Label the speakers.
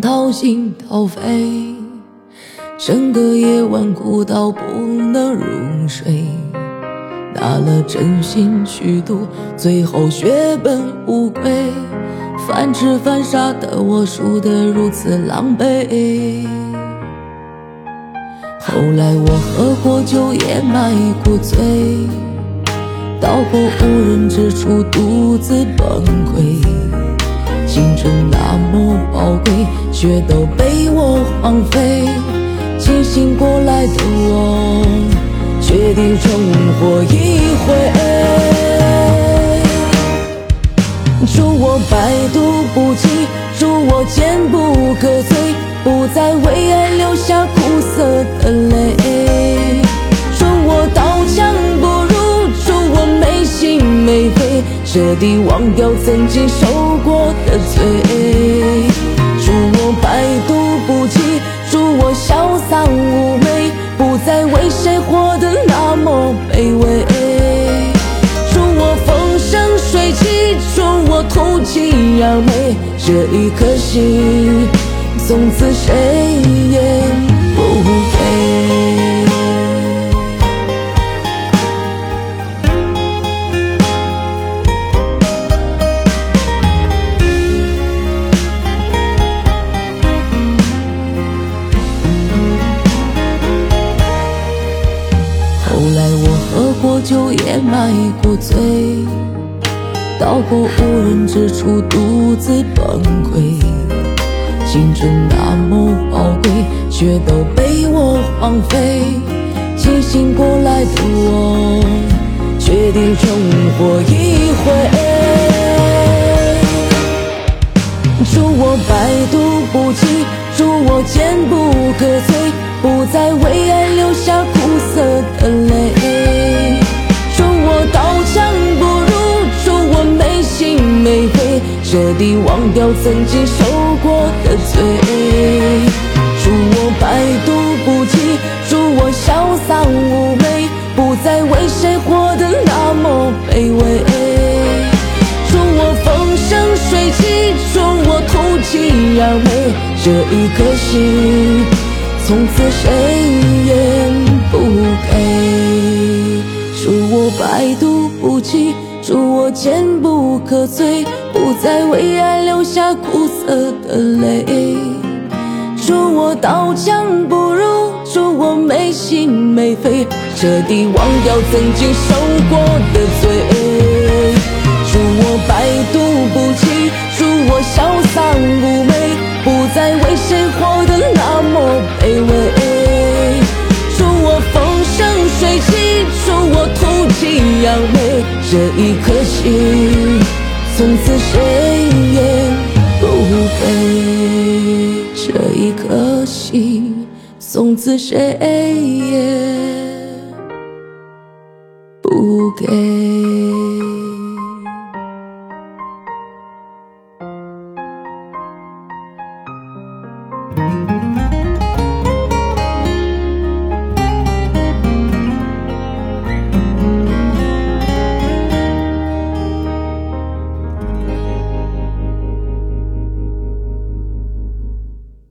Speaker 1: 掏心掏肺，整个夜晚哭到不能入睡。拿了真心去赌，最后血本无归。犯痴犯傻的我输得如此狼狈。后来我喝过酒，也买过醉，到过无人之处，独自崩溃。青春那么宝贵，却都被我荒废。清醒过来的我，决定重活一回。祝我百毒不侵，祝我坚不可摧，不再为爱留下苦涩彻底忘掉曾经受过的罪。祝我百毒不侵，祝我潇洒妩媚，不再为谁活得那么卑微。祝我风生水起，祝我吐气扬眉，这一颗心，从此谁也不给。酒，也买过醉。到过无人之处，独自崩溃。青春那么宝贵，却都被我荒废。清醒过来的我，决定重活一回。祝我百毒不侵，祝我坚不可摧，不再为爱留下苦涩地忘掉曾经受过的罪。祝我百毒不侵，祝我潇洒妩媚，不再为谁活得那么卑微。祝我风生水起，祝我吐气扬眉，这一颗心，从此谁也不给。祝我百毒不侵。祝我坚不可摧，不再为爱流下苦涩的泪。祝我刀枪不入，祝我没心没肺，彻底忘掉曾经受过的罪。祝我百毒不侵，祝我潇洒妩媚，不再为谁活得那么卑微。祝我风生水起，祝我吐气扬眉。这一颗心，从此谁也不给这一颗心，从此谁也不给。